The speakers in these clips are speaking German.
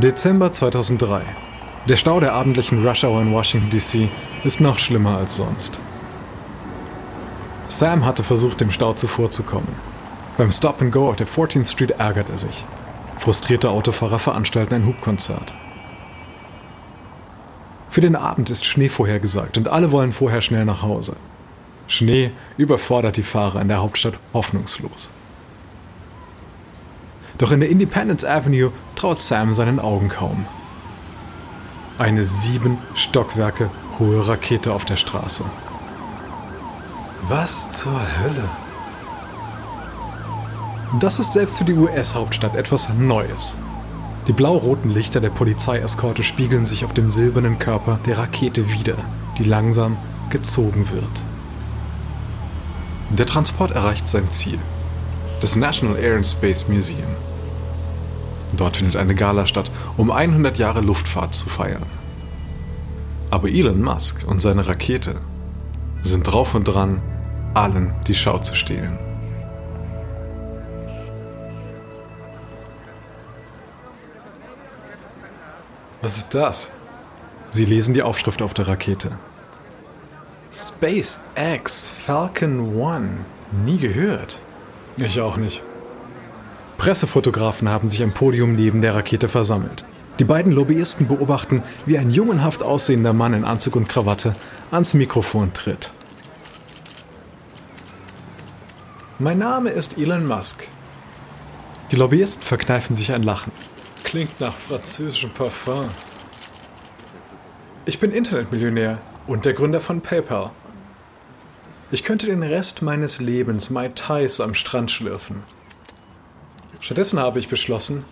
Dezember 2003. Der Stau der abendlichen Rush Hour in Washington DC ist noch schlimmer als sonst. Sam hatte versucht, dem Stau zuvorzukommen. Beim Stop and Go auf der 14th Street ärgert er sich. Frustrierte Autofahrer veranstalten ein Hubkonzert. Für den Abend ist Schnee vorhergesagt und alle wollen vorher schnell nach Hause. Schnee überfordert die Fahrer in der Hauptstadt hoffnungslos. Doch in der Independence Avenue traut Sam seinen Augen kaum. Eine sieben Stockwerke hohe Rakete auf der Straße. Was zur Hölle? Das ist selbst für die US-Hauptstadt etwas Neues. Die blau-roten Lichter der Polizeieskorte spiegeln sich auf dem silbernen Körper der Rakete wider, die langsam gezogen wird. Der Transport erreicht sein Ziel, das National Air and Space Museum. Dort findet eine Gala statt, um 100 Jahre Luftfahrt zu feiern. Aber Elon Musk und seine Rakete sind drauf und dran, allen die Schau zu stehlen. Was ist das? Sie lesen die Aufschrift auf der Rakete. SpaceX Falcon One. Nie gehört. Ich auch nicht. Pressefotografen haben sich am Podium neben der Rakete versammelt. Die beiden Lobbyisten beobachten, wie ein jungenhaft aussehender Mann in Anzug und Krawatte ans Mikrofon tritt. Mein Name ist Elon Musk. Die Lobbyisten verkneifen sich ein Lachen. Klingt nach französischem Parfum. Ich bin Internetmillionär und der Gründer von PayPal. Ich könnte den Rest meines Lebens Mai Tais am Strand schlürfen. Stattdessen habe ich beschlossen,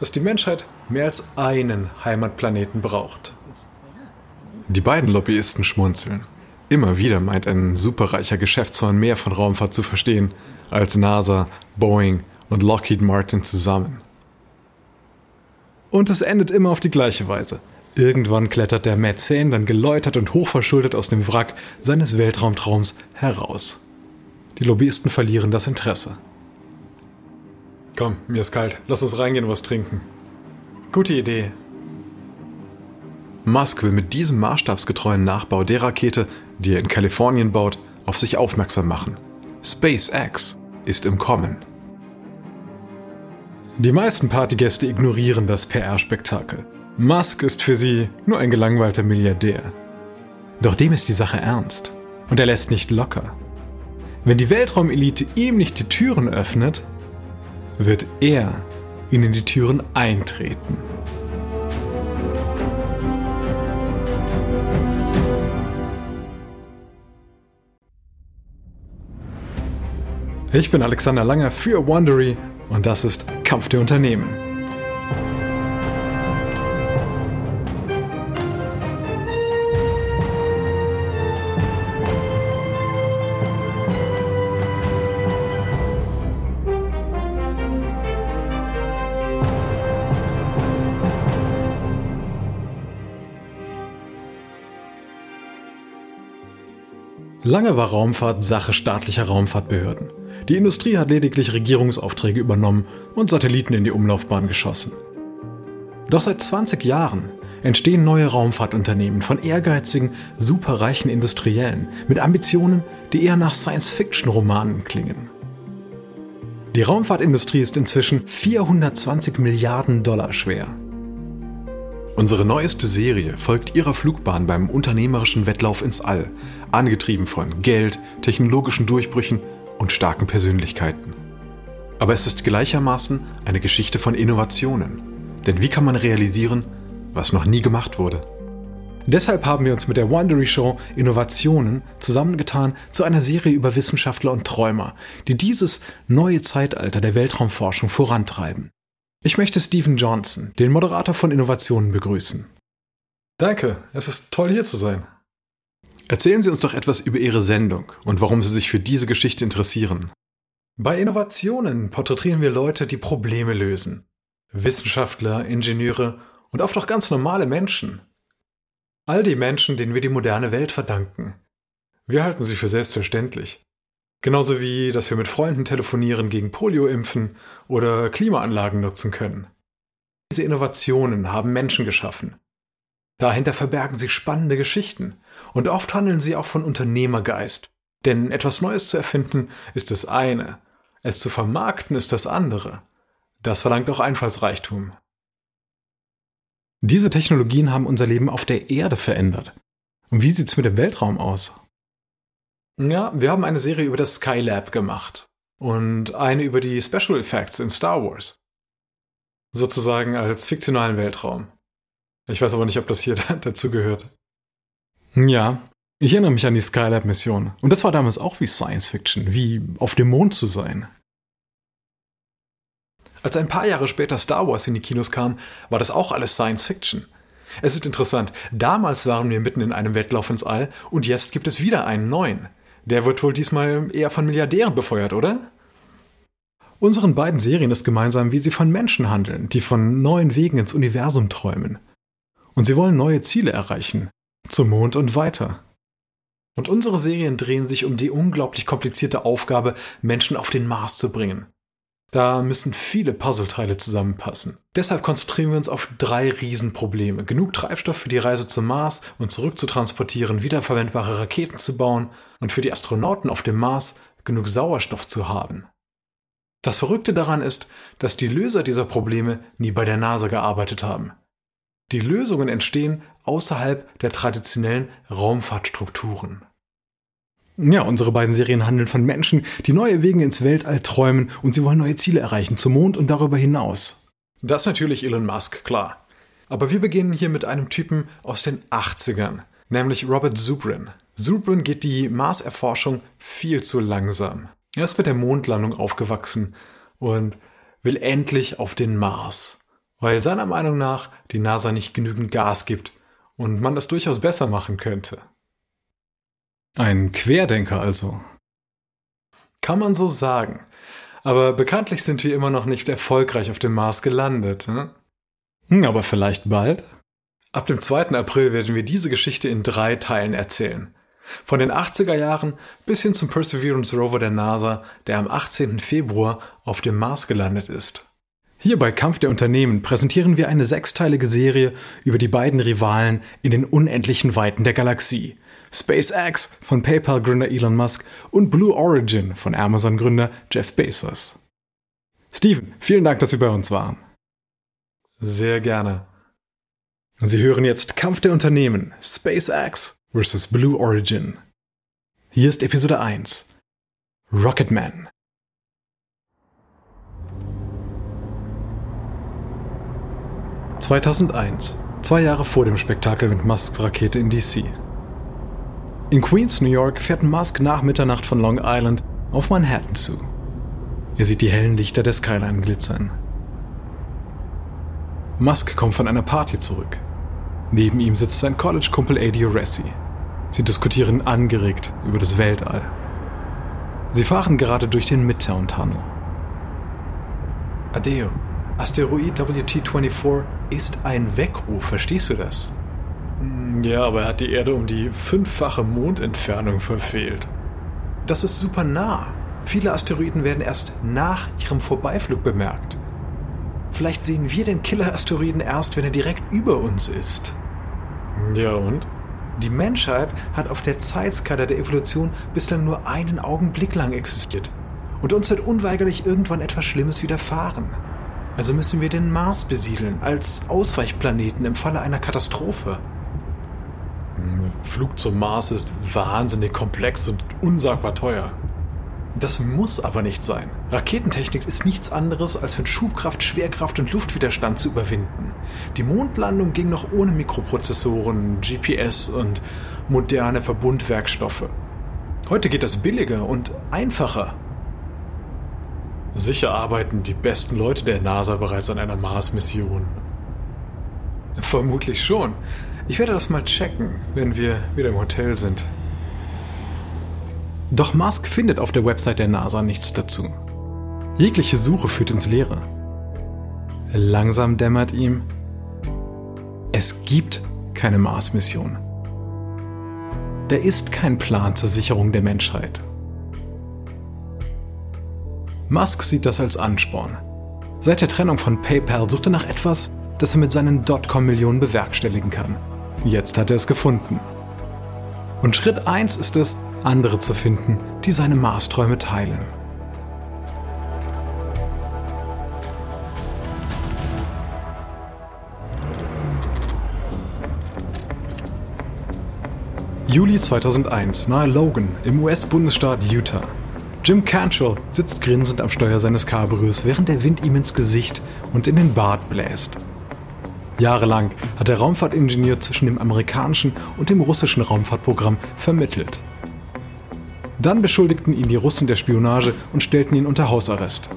dass die Menschheit mehr als einen Heimatplaneten braucht. Die beiden Lobbyisten schmunzeln. Immer wieder meint ein superreicher Geschäftsmann mehr von Raumfahrt zu verstehen als NASA, Boeing und Lockheed Martin zusammen. Und es endet immer auf die gleiche Weise. Irgendwann klettert der Mäzen dann geläutert und hochverschuldet aus dem Wrack seines Weltraumtraums heraus. Die Lobbyisten verlieren das Interesse. Komm, mir ist kalt. Lass uns reingehen und was trinken. Gute Idee. Musk will mit diesem maßstabsgetreuen Nachbau der Rakete, die er in Kalifornien baut, auf sich aufmerksam machen. SpaceX ist im Kommen. Die meisten Partygäste ignorieren das PR-Spektakel. Musk ist für sie nur ein gelangweilter Milliardär. Doch dem ist die Sache ernst. Und er lässt nicht locker. Wenn die Weltraumelite ihm nicht die Türen öffnet, wird er ihnen die Türen eintreten. Ich bin Alexander Langer für Wondery und das ist Kampf der Unternehmen. Lange war Raumfahrt Sache staatlicher Raumfahrtbehörden. Die Industrie hat lediglich Regierungsaufträge übernommen und Satelliten in die Umlaufbahn geschossen. Doch seit 20 Jahren entstehen neue Raumfahrtunternehmen von ehrgeizigen, superreichen Industriellen mit Ambitionen, die eher nach Science-Fiction-Romanen klingen. Die Raumfahrtindustrie ist inzwischen 420 Milliarden Dollar schwer. Unsere neueste Serie folgt ihrer Flugbahn beim unternehmerischen Wettlauf ins All, angetrieben von Geld, technologischen Durchbrüchen und starken Persönlichkeiten. Aber es ist gleichermaßen eine Geschichte von Innovationen. Denn wie kann man realisieren, was noch nie gemacht wurde? Deshalb haben wir uns mit der Wondery Show Innovationen zusammengetan zu einer Serie über Wissenschaftler und Träumer, die dieses neue Zeitalter der Weltraumforschung vorantreiben. Ich möchte Stephen Johnson, den Moderator von Innovationen, begrüßen. Danke, es ist toll hier zu sein. Erzählen Sie uns doch etwas über Ihre Sendung und warum Sie sich für diese Geschichte interessieren. Bei Innovationen porträtieren wir Leute, die Probleme lösen. Wissenschaftler, Ingenieure und oft auch ganz normale Menschen. All die Menschen, denen wir die moderne Welt verdanken. Wir halten sie für selbstverständlich. Genauso wie, dass wir mit Freunden telefonieren gegen Polio impfen oder Klimaanlagen nutzen können. Diese Innovationen haben Menschen geschaffen. Dahinter verbergen sich spannende Geschichten und oft handeln sie auch von Unternehmergeist. Denn etwas Neues zu erfinden ist das eine, es zu vermarkten ist das andere. Das verlangt auch Einfallsreichtum. Diese Technologien haben unser Leben auf der Erde verändert. Und wie sieht's mit dem Weltraum aus? Ja, wir haben eine Serie über das Skylab gemacht und eine über die Special Effects in Star Wars. Sozusagen als fiktionalen Weltraum. Ich weiß aber nicht, ob das hier dazu gehört. Ja, ich erinnere mich an die Skylab-Mission. Und das war damals auch wie Science Fiction, wie auf dem Mond zu sein. Als ein paar Jahre später Star Wars in die Kinos kam, war das auch alles Science Fiction. Es ist interessant, damals waren wir mitten in einem Wettlauf ins All und jetzt gibt es wieder einen neuen. Der wird wohl diesmal eher von Milliardären befeuert, oder? Unseren beiden Serien ist gemeinsam, wie sie von Menschen handeln, die von neuen Wegen ins Universum träumen. Und sie wollen neue Ziele erreichen. Zum Mond und weiter. Und unsere Serien drehen sich um die unglaublich komplizierte Aufgabe, Menschen auf den Mars zu bringen. Da müssen viele Puzzleteile zusammenpassen. Deshalb konzentrieren wir uns auf drei Riesenprobleme. Genug Treibstoff für die Reise zum Mars und zurück zu transportieren, wiederverwendbare Raketen zu bauen und für die Astronauten auf dem Mars genug Sauerstoff zu haben. Das Verrückte daran ist, dass die Löser dieser Probleme nie bei der NASA gearbeitet haben. Die Lösungen entstehen außerhalb der traditionellen Raumfahrtstrukturen. Ja, unsere beiden Serien handeln von Menschen, die neue Wege ins Weltall träumen und sie wollen neue Ziele erreichen, zum Mond und darüber hinaus. Das natürlich Elon Musk, klar. Aber wir beginnen hier mit einem Typen aus den 80ern, nämlich Robert Zubrin. Zubrin geht die Marserforschung viel zu langsam. Er ist mit der Mondlandung aufgewachsen und will endlich auf den Mars weil seiner Meinung nach die NASA nicht genügend Gas gibt und man das durchaus besser machen könnte. Ein Querdenker also. Kann man so sagen. Aber bekanntlich sind wir immer noch nicht erfolgreich auf dem Mars gelandet. Hm? Hm, aber vielleicht bald? Ab dem 2. April werden wir diese Geschichte in drei Teilen erzählen. Von den 80er Jahren bis hin zum Perseverance Rover der NASA, der am 18. Februar auf dem Mars gelandet ist. Hier bei Kampf der Unternehmen präsentieren wir eine sechsteilige Serie über die beiden Rivalen in den unendlichen Weiten der Galaxie. SpaceX von PayPal-Gründer Elon Musk und Blue Origin von Amazon-Gründer Jeff Bezos. Steven, vielen Dank, dass Sie bei uns waren. Sehr gerne. Sie hören jetzt Kampf der Unternehmen SpaceX vs. Blue Origin. Hier ist Episode 1 Rocketman. 2001, zwei Jahre vor dem Spektakel mit Musks Rakete in DC. In Queens, New York, fährt Musk nach Mitternacht von Long Island auf Manhattan zu. Er sieht die hellen Lichter der Skyline glitzern. Musk kommt von einer Party zurück. Neben ihm sitzt sein College-Kumpel A.D. Ressi. Sie diskutieren angeregt über das Weltall. Sie fahren gerade durch den Midtown-Tunnel. Adeo, Asteroid WT-24 ist ein Weckruf, verstehst du das? Hm, ja, aber er hat die Erde um die fünffache Mondentfernung verfehlt. Das ist super nah. Viele Asteroiden werden erst nach ihrem Vorbeiflug bemerkt. Vielleicht sehen wir den Killer-Asteroiden erst, wenn er direkt über uns ist. Ja und? Die Menschheit hat auf der Zeitskala der Evolution bislang nur einen Augenblick lang existiert. Und uns wird unweigerlich irgendwann etwas Schlimmes widerfahren. Also müssen wir den Mars besiedeln, als Ausweichplaneten im Falle einer Katastrophe. Flug zum Mars ist wahnsinnig komplex und unsagbar teuer. Das muss aber nicht sein. Raketentechnik ist nichts anderes, als mit Schubkraft, Schwerkraft und Luftwiderstand zu überwinden. Die Mondlandung ging noch ohne Mikroprozessoren, GPS und moderne Verbundwerkstoffe. Heute geht das billiger und einfacher. Sicher arbeiten die besten Leute der NASA bereits an einer Mars-Mission. Vermutlich schon. Ich werde das mal checken, wenn wir wieder im Hotel sind. Doch Musk findet auf der Website der NASA nichts dazu. Jegliche Suche führt ins Leere. Langsam dämmert ihm, es gibt keine Mars-Mission. Da ist kein Plan zur Sicherung der Menschheit. Musk sieht das als Ansporn. Seit der Trennung von PayPal sucht er nach etwas, das er mit seinen Dotcom-Millionen bewerkstelligen kann. Jetzt hat er es gefunden. Und Schritt 1 ist es, andere zu finden, die seine Marsträume teilen. Juli 2001, nahe Logan, im US-Bundesstaat Utah. Jim Cantrell sitzt grinsend am Steuer seines Cabrios, während der Wind ihm ins Gesicht und in den Bart bläst. Jahrelang hat der Raumfahrtingenieur zwischen dem amerikanischen und dem russischen Raumfahrtprogramm vermittelt. Dann beschuldigten ihn die Russen der Spionage und stellten ihn unter Hausarrest.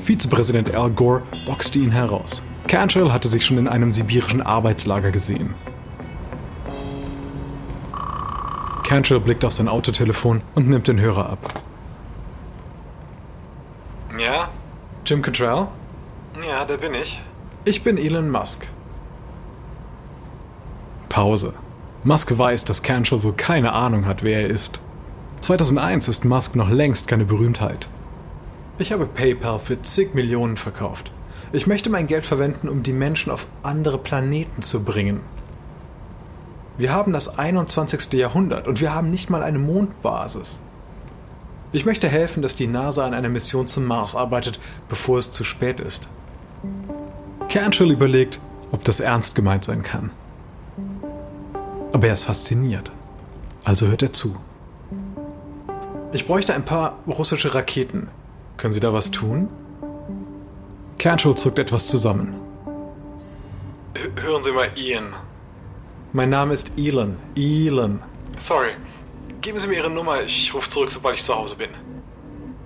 Vizepräsident Al Gore boxte ihn heraus. Cantrell hatte sich schon in einem sibirischen Arbeitslager gesehen. Cantrell blickt auf sein Autotelefon und nimmt den Hörer ab. Ja? Jim Cantrell? Ja, der bin ich. Ich bin Elon Musk. Pause. Musk weiß, dass Cantrell wohl keine Ahnung hat, wer er ist. 2001 ist Musk noch längst keine Berühmtheit. Ich habe PayPal für zig Millionen verkauft. Ich möchte mein Geld verwenden, um die Menschen auf andere Planeten zu bringen. Wir haben das 21. Jahrhundert und wir haben nicht mal eine Mondbasis. Ich möchte helfen, dass die NASA an einer Mission zum Mars arbeitet, bevor es zu spät ist. Cantrell überlegt, ob das ernst gemeint sein kann. Aber er ist fasziniert. Also hört er zu. Ich bräuchte ein paar russische Raketen. Können Sie da was tun? Cantrell zuckt etwas zusammen. Hören Sie mal Ian, mein Name ist Elon. Elon. Sorry. Geben Sie mir Ihre Nummer. Ich rufe zurück, sobald ich zu Hause bin.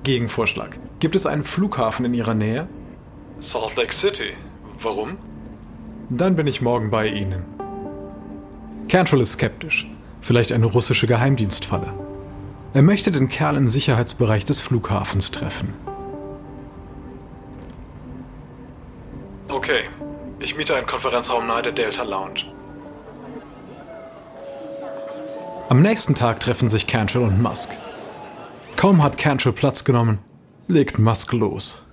Gegenvorschlag. Gibt es einen Flughafen in Ihrer Nähe? Salt Lake City. Warum? Dann bin ich morgen bei Ihnen. Cantrell ist skeptisch. Vielleicht eine russische Geheimdienstfalle. Er möchte den Kerl im Sicherheitsbereich des Flughafens treffen. Okay. Ich miete einen Konferenzraum nahe der Delta Lounge. Am nächsten Tag treffen sich Cantrell und Musk. Kaum hat Cantrell Platz genommen, legt Musk los.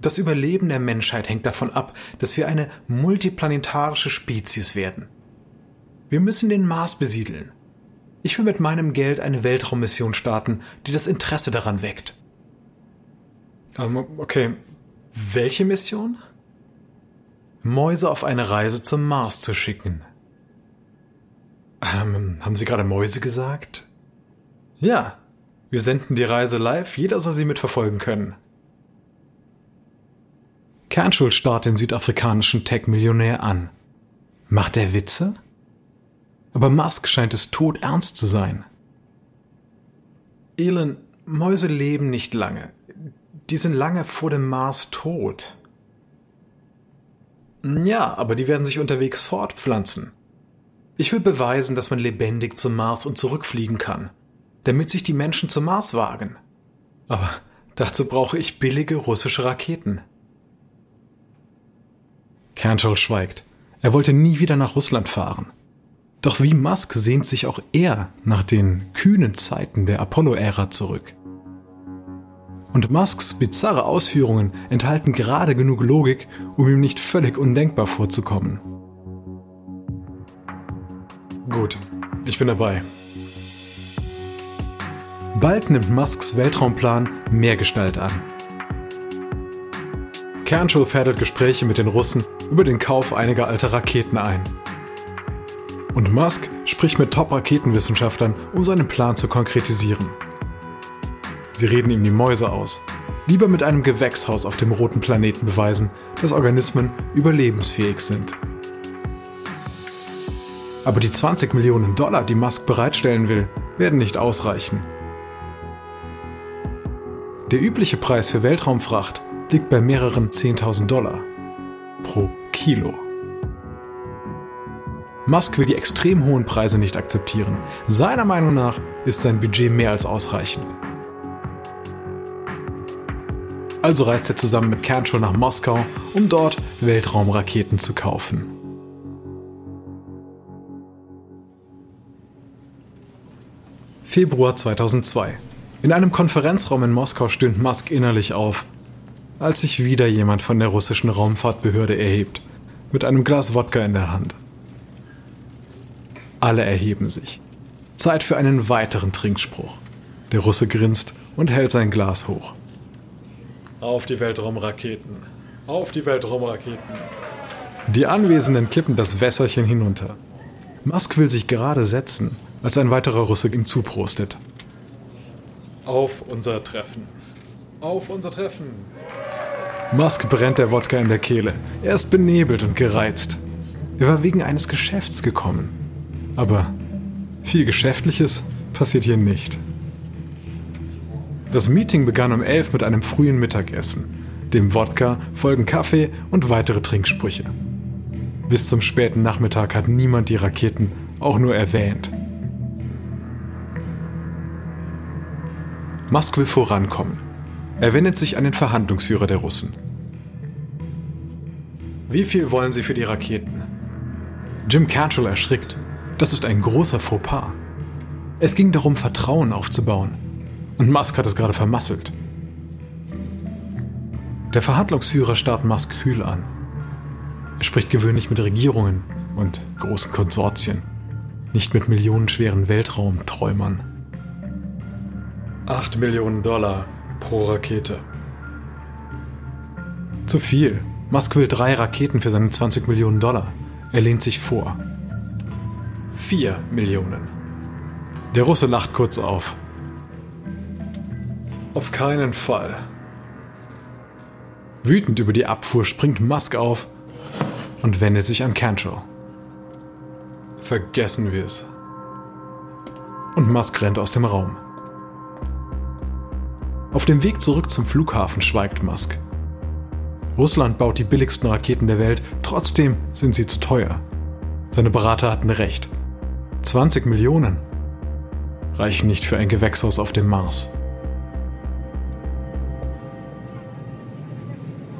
Das Überleben der Menschheit hängt davon ab, dass wir eine multiplanetarische Spezies werden. Wir müssen den Mars besiedeln. Ich will mit meinem Geld eine Weltraummission starten, die das Interesse daran weckt. Ähm, okay, welche Mission? Mäuse auf eine Reise zum Mars zu schicken. Ähm, haben Sie gerade Mäuse gesagt? Ja. Wir senden die Reise live, jeder soll sie mitverfolgen können. Kernschuld starrt den südafrikanischen Tech-Millionär an. Macht er Witze? Aber Musk scheint es tot ernst zu sein. Elon, Mäuse leben nicht lange. Die sind lange vor dem Mars tot. Ja, aber die werden sich unterwegs fortpflanzen. Ich will beweisen, dass man lebendig zum Mars und zurückfliegen kann, damit sich die Menschen zum Mars wagen. Aber dazu brauche ich billige russische Raketen. Cantrell schweigt. Er wollte nie wieder nach Russland fahren. Doch wie Musk sehnt sich auch er nach den kühnen Zeiten der Apollo-Ära zurück. Und Musks bizarre Ausführungen enthalten gerade genug Logik, um ihm nicht völlig undenkbar vorzukommen. Gut, ich bin dabei. Bald nimmt Musks Weltraumplan mehr Gestalt an. Kernschul fädelt Gespräche mit den Russen über den Kauf einiger alter Raketen ein. Und Musk spricht mit Top-Raketenwissenschaftlern, um seinen Plan zu konkretisieren. Sie reden ihm die Mäuse aus. Lieber mit einem Gewächshaus auf dem roten Planeten beweisen, dass Organismen überlebensfähig sind. Aber die 20 Millionen Dollar, die Musk bereitstellen will, werden nicht ausreichen. Der übliche Preis für Weltraumfracht liegt bei mehreren 10.000 Dollar pro Kilo. Musk will die extrem hohen Preise nicht akzeptieren. Seiner Meinung nach ist sein Budget mehr als ausreichend. Also reist er zusammen mit Cantrell nach Moskau, um dort Weltraumraketen zu kaufen. Februar 2002. In einem Konferenzraum in Moskau stöhnt Musk innerlich auf. Als sich wieder jemand von der russischen Raumfahrtbehörde erhebt, mit einem Glas Wodka in der Hand. Alle erheben sich. Zeit für einen weiteren Trinkspruch. Der Russe grinst und hält sein Glas hoch. Auf die Weltraumraketen. Auf die Weltraumraketen. Die Anwesenden kippen das Wässerchen hinunter. Musk will sich gerade setzen, als ein weiterer Russe ihm zuprostet. Auf unser Treffen. Auf unser Treffen. Musk brennt der Wodka in der Kehle. Er ist benebelt und gereizt. Er war wegen eines Geschäfts gekommen. Aber viel Geschäftliches passiert hier nicht. Das Meeting begann um 11 mit einem frühen Mittagessen. Dem Wodka folgen Kaffee und weitere Trinksprüche. Bis zum späten Nachmittag hat niemand die Raketen auch nur erwähnt. Musk will vorankommen. Er wendet sich an den Verhandlungsführer der Russen. Wie viel wollen Sie für die Raketen? Jim Cantrell erschrickt. Das ist ein großer Fauxpas. Es ging darum, Vertrauen aufzubauen. Und Musk hat es gerade vermasselt. Der Verhandlungsführer starrt Musk kühl an. Er spricht gewöhnlich mit Regierungen und großen Konsortien, nicht mit millionenschweren Weltraumträumern. 8 Millionen Dollar pro Rakete. Zu viel. Musk will drei Raketen für seine 20 Millionen Dollar. Er lehnt sich vor. 4 Millionen. Der Russe lacht kurz auf. Auf keinen Fall. Wütend über die Abfuhr springt Musk auf und wendet sich an Cantrell. Vergessen wir es. Und Musk rennt aus dem Raum. Auf dem Weg zurück zum Flughafen schweigt Musk. Russland baut die billigsten Raketen der Welt, trotzdem sind sie zu teuer. Seine Berater hatten recht. 20 Millionen reichen nicht für ein Gewächshaus auf dem Mars.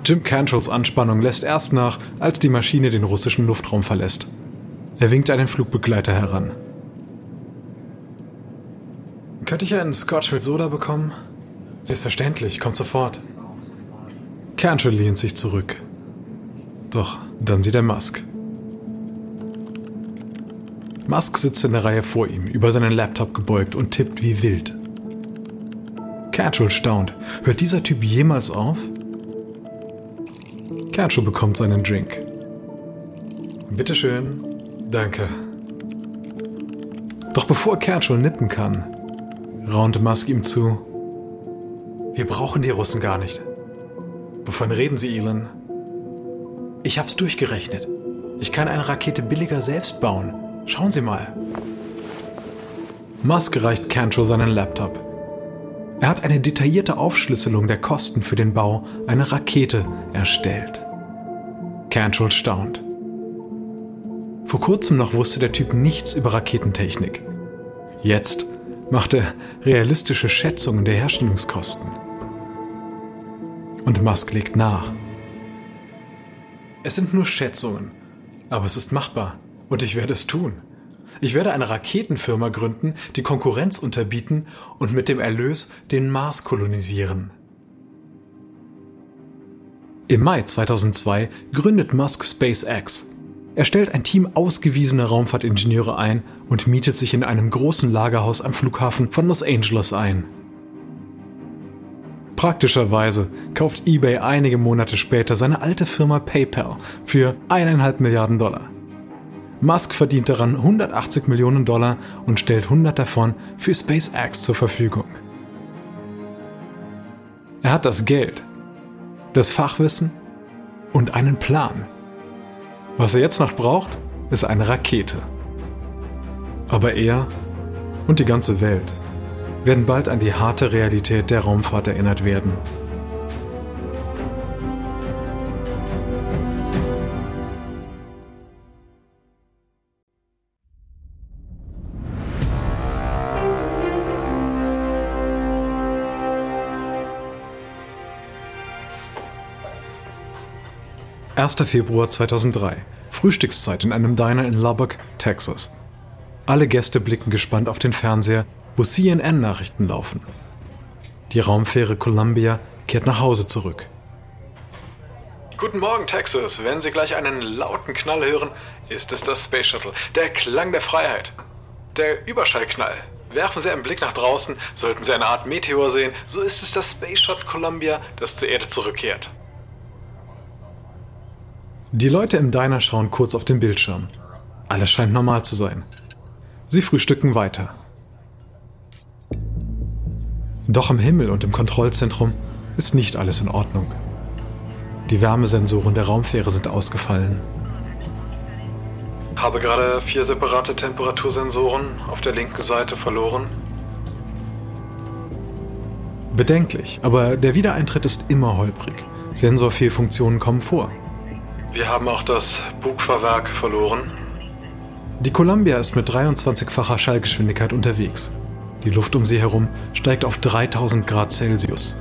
Jim Cantrells Anspannung lässt erst nach, als die Maschine den russischen Luftraum verlässt. Er winkt einen Flugbegleiter heran. Könnte ich einen Scotch mit Soda bekommen? Selbstverständlich, kommt sofort. Cantrell lehnt sich zurück. Doch dann sieht er Musk. Musk sitzt in der Reihe vor ihm, über seinen Laptop gebeugt und tippt wie wild. Cantrell staunt. Hört dieser Typ jemals auf? Cantrell bekommt seinen Drink. Bitteschön. Danke. Doch bevor Cantrell nippen kann, raunt Musk ihm zu. Wir brauchen die Russen gar nicht. Wovon reden Sie, Elon? Ich hab's durchgerechnet. Ich kann eine Rakete billiger selbst bauen. Schauen Sie mal. Musk reicht Cantrell seinen Laptop. Er hat eine detaillierte Aufschlüsselung der Kosten für den Bau einer Rakete erstellt. Cantrell staunt. Vor kurzem noch wusste der Typ nichts über Raketentechnik. Jetzt macht er realistische Schätzungen der Herstellungskosten. Und Musk legt nach. Es sind nur Schätzungen, aber es ist machbar. Und ich werde es tun. Ich werde eine Raketenfirma gründen, die Konkurrenz unterbieten und mit dem Erlös den Mars kolonisieren. Im Mai 2002 gründet Musk SpaceX. Er stellt ein Team ausgewiesener Raumfahrtingenieure ein und mietet sich in einem großen Lagerhaus am Flughafen von Los Angeles ein. Praktischerweise kauft eBay einige Monate später seine alte Firma PayPal für 1,5 Milliarden Dollar. Musk verdient daran 180 Millionen Dollar und stellt 100 davon für SpaceX zur Verfügung. Er hat das Geld, das Fachwissen und einen Plan. Was er jetzt noch braucht, ist eine Rakete. Aber er und die ganze Welt werden bald an die harte Realität der Raumfahrt erinnert werden. 1. Februar 2003. Frühstückszeit in einem Diner in Lubbock, Texas. Alle Gäste blicken gespannt auf den Fernseher, wo CNN-Nachrichten laufen. Die Raumfähre Columbia kehrt nach Hause zurück. Guten Morgen, Texas. Wenn Sie gleich einen lauten Knall hören, ist es das Space Shuttle. Der Klang der Freiheit. Der Überschallknall. Werfen Sie einen Blick nach draußen, sollten Sie eine Art Meteor sehen, so ist es das Space Shuttle Columbia, das zur Erde zurückkehrt. Die Leute im Diner schauen kurz auf den Bildschirm. Alles scheint normal zu sein. Sie frühstücken weiter. Doch am Himmel und im Kontrollzentrum ist nicht alles in Ordnung. Die Wärmesensoren der Raumfähre sind ausgefallen. Habe gerade vier separate Temperatursensoren auf der linken Seite verloren. Bedenklich, aber der Wiedereintritt ist immer holprig. Sensorfehlfunktionen kommen vor. Wir haben auch das Bugfahrwerk verloren. Die Columbia ist mit 23-facher Schallgeschwindigkeit unterwegs. Die Luft um sie herum steigt auf 3000 Grad Celsius.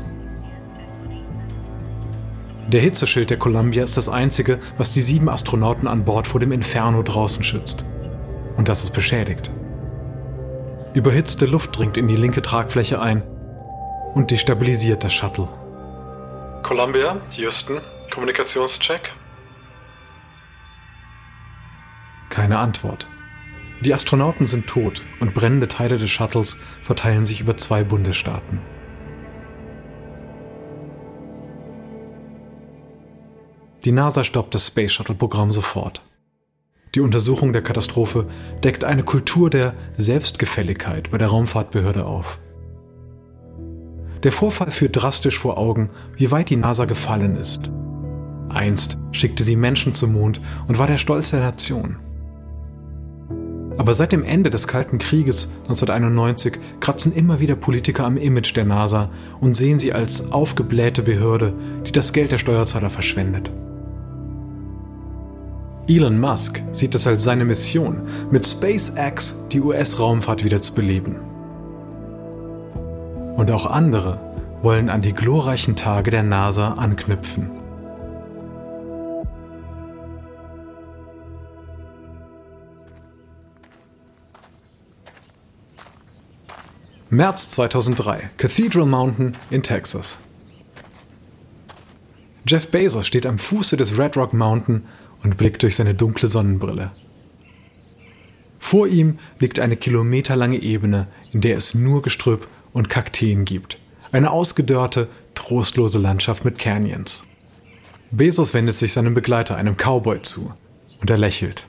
Der Hitzeschild der Columbia ist das einzige, was die sieben Astronauten an Bord vor dem Inferno draußen schützt. Und das ist beschädigt. Überhitzte Luft dringt in die linke Tragfläche ein und destabilisiert das Shuttle. Columbia, Houston, Kommunikationscheck. Keine Antwort. Die Astronauten sind tot und brennende Teile des Shuttles verteilen sich über zwei Bundesstaaten. Die NASA stoppt das Space Shuttle-Programm sofort. Die Untersuchung der Katastrophe deckt eine Kultur der Selbstgefälligkeit bei der Raumfahrtbehörde auf. Der Vorfall führt drastisch vor Augen, wie weit die NASA gefallen ist. Einst schickte sie Menschen zum Mond und war der Stolz der Nation. Aber seit dem Ende des Kalten Krieges 1991 kratzen immer wieder Politiker am Image der NASA und sehen sie als aufgeblähte Behörde, die das Geld der Steuerzahler verschwendet. Elon Musk sieht es als seine Mission, mit SpaceX die US-Raumfahrt wieder zu beleben. Und auch andere wollen an die glorreichen Tage der NASA anknüpfen. März 2003, Cathedral Mountain in Texas. Jeff Bezos steht am Fuße des Red Rock Mountain und blickt durch seine dunkle Sonnenbrille. Vor ihm liegt eine kilometerlange Ebene, in der es nur Gestrüpp und Kakteen gibt. Eine ausgedörrte, trostlose Landschaft mit Canyons. Bezos wendet sich seinem Begleiter, einem Cowboy, zu, und er lächelt.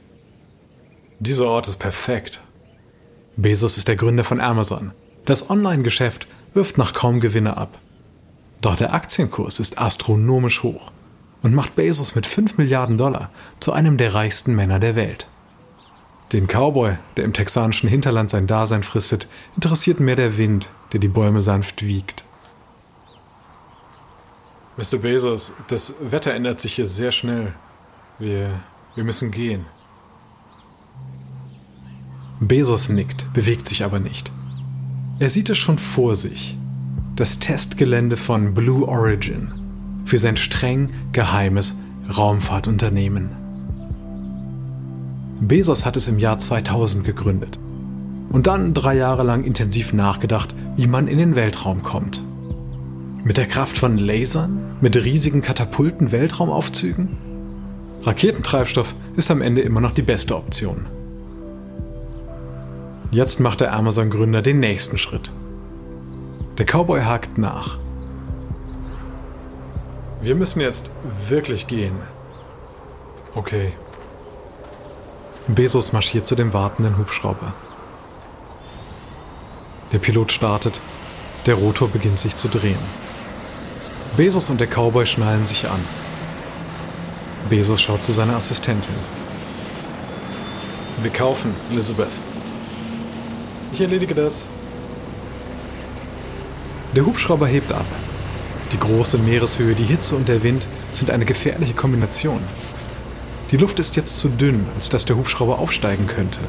Dieser Ort ist perfekt. Bezos ist der Gründer von Amazon, das Online-Geschäft wirft noch kaum Gewinne ab. Doch der Aktienkurs ist astronomisch hoch und macht Bezos mit 5 Milliarden Dollar zu einem der reichsten Männer der Welt. Den Cowboy, der im texanischen Hinterland sein Dasein fristet, interessiert mehr der Wind, der die Bäume sanft wiegt. Mr. Bezos, das Wetter ändert sich hier sehr schnell. Wir, wir müssen gehen. Bezos nickt, bewegt sich aber nicht. Er sieht es schon vor sich. Das Testgelände von Blue Origin für sein streng geheimes Raumfahrtunternehmen. Bezos hat es im Jahr 2000 gegründet und dann drei Jahre lang intensiv nachgedacht, wie man in den Weltraum kommt. Mit der Kraft von Lasern? Mit riesigen Katapulten Weltraumaufzügen? Raketentreibstoff ist am Ende immer noch die beste Option. Jetzt macht der Amazon-Gründer den nächsten Schritt. Der Cowboy hakt nach. Wir müssen jetzt wirklich gehen. Okay. Bezos marschiert zu dem wartenden Hubschrauber. Der Pilot startet, der Rotor beginnt sich zu drehen. Bezos und der Cowboy schnallen sich an. Bezos schaut zu seiner Assistentin. Wir kaufen, Elizabeth. Ich erledige das. Der Hubschrauber hebt ab. Die große Meereshöhe, die Hitze und der Wind sind eine gefährliche Kombination. Die Luft ist jetzt zu dünn, als dass der Hubschrauber aufsteigen könnte.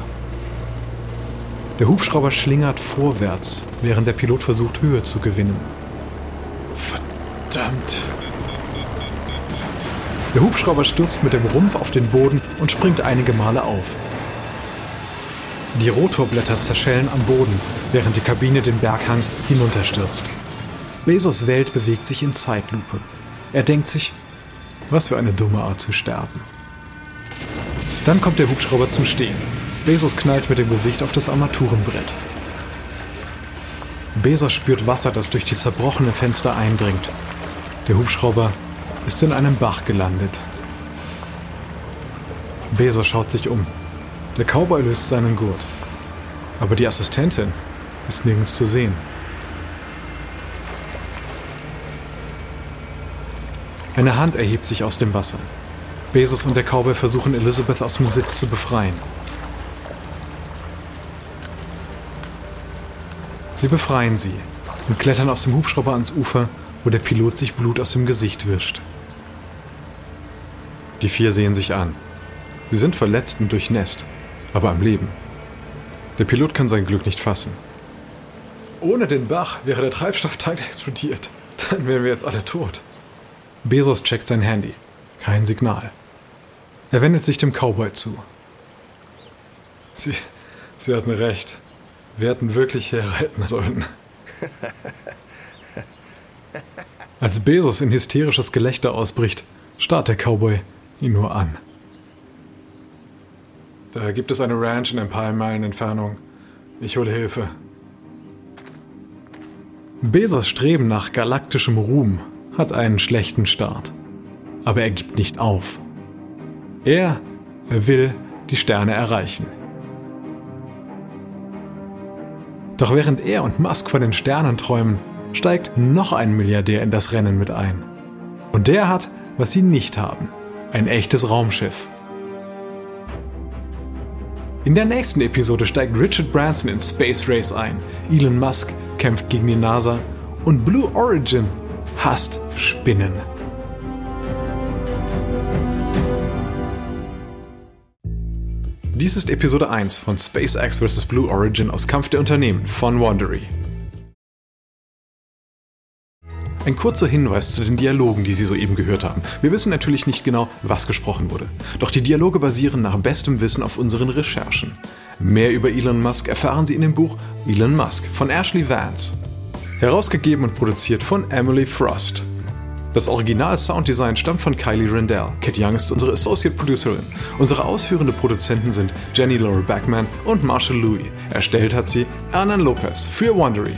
Der Hubschrauber schlingert vorwärts, während der Pilot versucht, Höhe zu gewinnen. Verdammt! Der Hubschrauber stürzt mit dem Rumpf auf den Boden und springt einige Male auf. Die Rotorblätter zerschellen am Boden, während die Kabine den Berghang hinunterstürzt. Bezos Welt bewegt sich in Zeitlupe. Er denkt sich, Was für eine dumme Art zu sterben. Dann kommt der Hubschrauber zum Stehen. Bezos knallt mit dem Gesicht auf das Armaturenbrett. Bezos spürt Wasser, das durch die zerbrochene Fenster eindringt. Der Hubschrauber ist in einem Bach gelandet. Bezos schaut sich um. Der Cowboy löst seinen Gurt. Aber die Assistentin ist nirgends zu sehen. Eine Hand erhebt sich aus dem Wasser. Bezos und der Cowboy versuchen Elizabeth aus dem Sitz zu befreien. Sie befreien sie und klettern aus dem Hubschrauber ans Ufer, wo der Pilot sich Blut aus dem Gesicht wischt. Die vier sehen sich an. Sie sind verletzt und durchnässt, aber am Leben. Der Pilot kann sein Glück nicht fassen. Ohne den Bach wäre der Treibstofftank explodiert. Dann wären wir jetzt alle tot. Bezos checkt sein Handy. Kein Signal. Er wendet sich dem Cowboy zu. Sie, Sie hatten recht. Wir hätten wirklich herreiten sollen. Als Bezos in hysterisches Gelächter ausbricht, starrt der Cowboy ihn nur an. Da gibt es eine Ranch in ein paar Meilen Entfernung. Ich hole Hilfe. Bezos Streben nach galaktischem Ruhm hat einen schlechten Start. Aber er gibt nicht auf. Er will die Sterne erreichen. Doch während er und Musk von den Sternen träumen, steigt noch ein Milliardär in das Rennen mit ein. Und der hat, was sie nicht haben, ein echtes Raumschiff. In der nächsten Episode steigt Richard Branson in Space Race ein, Elon Musk kämpft gegen die NASA und Blue Origin hasst Spinnen. Dies ist Episode 1 von SpaceX vs. Blue Origin aus Kampf der Unternehmen von Wandery. Ein kurzer Hinweis zu den Dialogen, die Sie soeben gehört haben. Wir wissen natürlich nicht genau, was gesprochen wurde. Doch die Dialoge basieren nach bestem Wissen auf unseren Recherchen. Mehr über Elon Musk erfahren Sie in dem Buch Elon Musk von Ashley Vance. Herausgegeben und produziert von Emily Frost. Das Original-Sounddesign stammt von Kylie Rendell. Kit Young ist unsere Associate Producerin. Unsere ausführende Produzenten sind Jenny Laura Backman und Marshall Louis. Erstellt hat sie Hernan Lopez für Wondery.